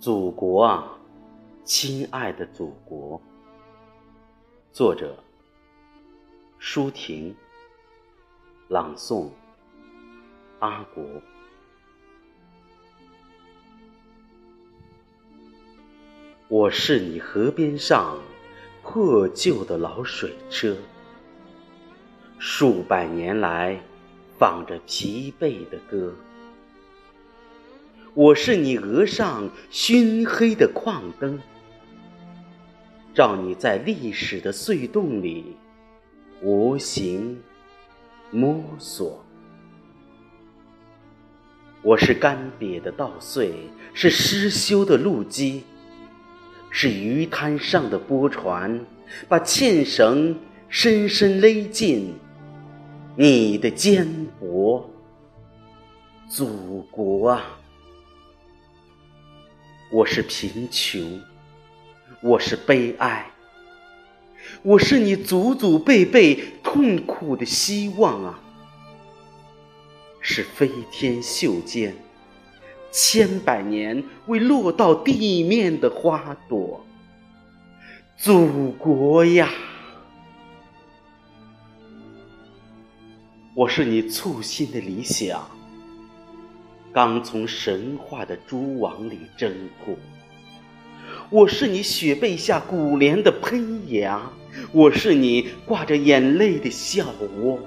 祖国啊，亲爱的祖国。作者：舒婷。朗诵：阿国。我是你河边上破旧的老水车，数百年来放着疲惫的歌。我是你额上熏黑的矿灯，照你在历史的隧洞里无形摸索。我是干瘪的稻穗，是失修的路基，是鱼滩上的波船，把纤绳深深勒进你的肩膊，祖国啊！我是贫穷，我是悲哀，我是你祖祖辈辈痛苦的希望啊！是飞天袖间千百年未落到地面的花朵，祖国呀！我是你簇新的理想。刚从神话的蛛网里挣脱，我是你雪被下古莲的喷芽，我是你挂着眼泪的笑窝，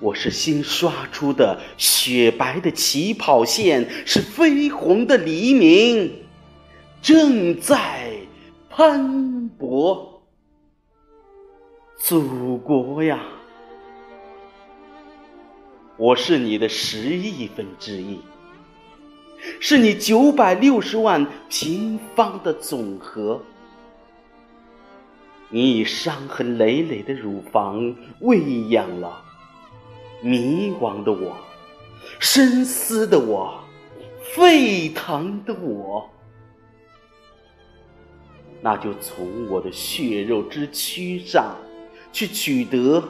我是新刷出的雪白的起跑线，是绯红的黎明正在喷薄，祖国呀！我是你的十亿分之一，是你九百六十万平方的总和。你以伤痕累累的乳房喂养了迷惘的我、深思的我、沸腾的我。那就从我的血肉之躯上去取得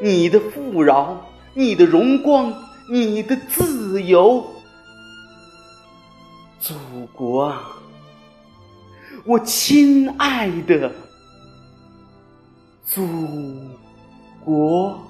你的富饶。你的荣光，你的自由，祖国啊，我亲爱的祖国。